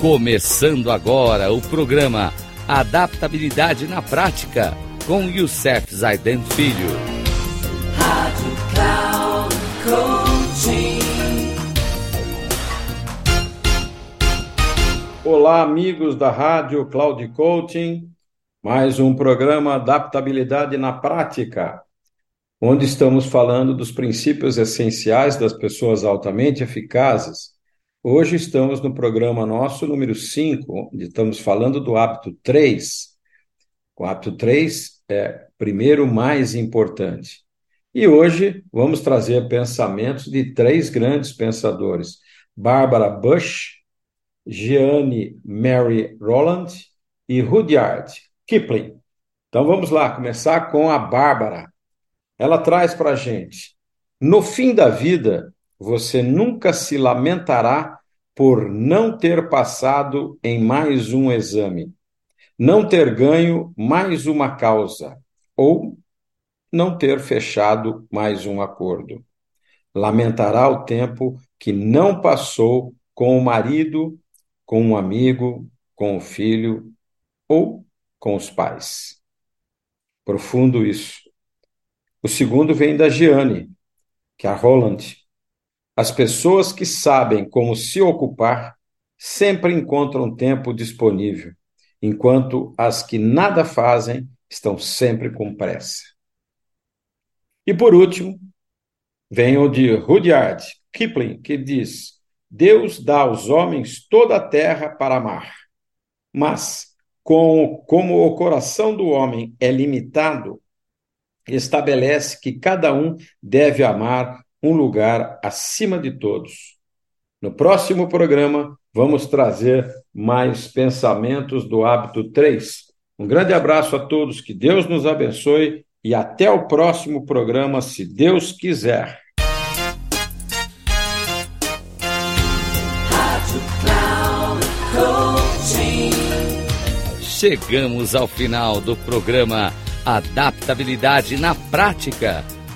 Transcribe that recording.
Começando agora o programa Adaptabilidade na Prática com Youssef Zaiden Filho. Rádio Cloud Coaching. Olá, amigos da Rádio Cloud Coaching. Mais um programa Adaptabilidade na Prática, onde estamos falando dos princípios essenciais das pessoas altamente eficazes Hoje estamos no programa nosso número 5, onde estamos falando do hábito 3. O hábito 3 é primeiro mais importante. E hoje vamos trazer pensamentos de três grandes pensadores: Barbara Bush, Jeanne Mary Roland e Rudyard Kipling. Então vamos lá, começar com a Bárbara. Ela traz para a gente: no fim da vida, você nunca se lamentará por não ter passado em mais um exame, não ter ganho mais uma causa ou não ter fechado mais um acordo. Lamentará o tempo que não passou com o marido, com um amigo, com o filho ou com os pais. Profundo isso. O segundo vem da Giane, que é a Roland, as pessoas que sabem como se ocupar sempre encontram tempo disponível, enquanto as que nada fazem estão sempre com pressa. E por último, vem o de Rudyard Kipling, que diz: Deus dá aos homens toda a terra para amar, mas com, como o coração do homem é limitado, estabelece que cada um deve amar um lugar acima de todos. No próximo programa, vamos trazer mais pensamentos do hábito 3. Um grande abraço a todos, que Deus nos abençoe e até o próximo programa, se Deus quiser. Chegamos ao final do programa Adaptabilidade na Prática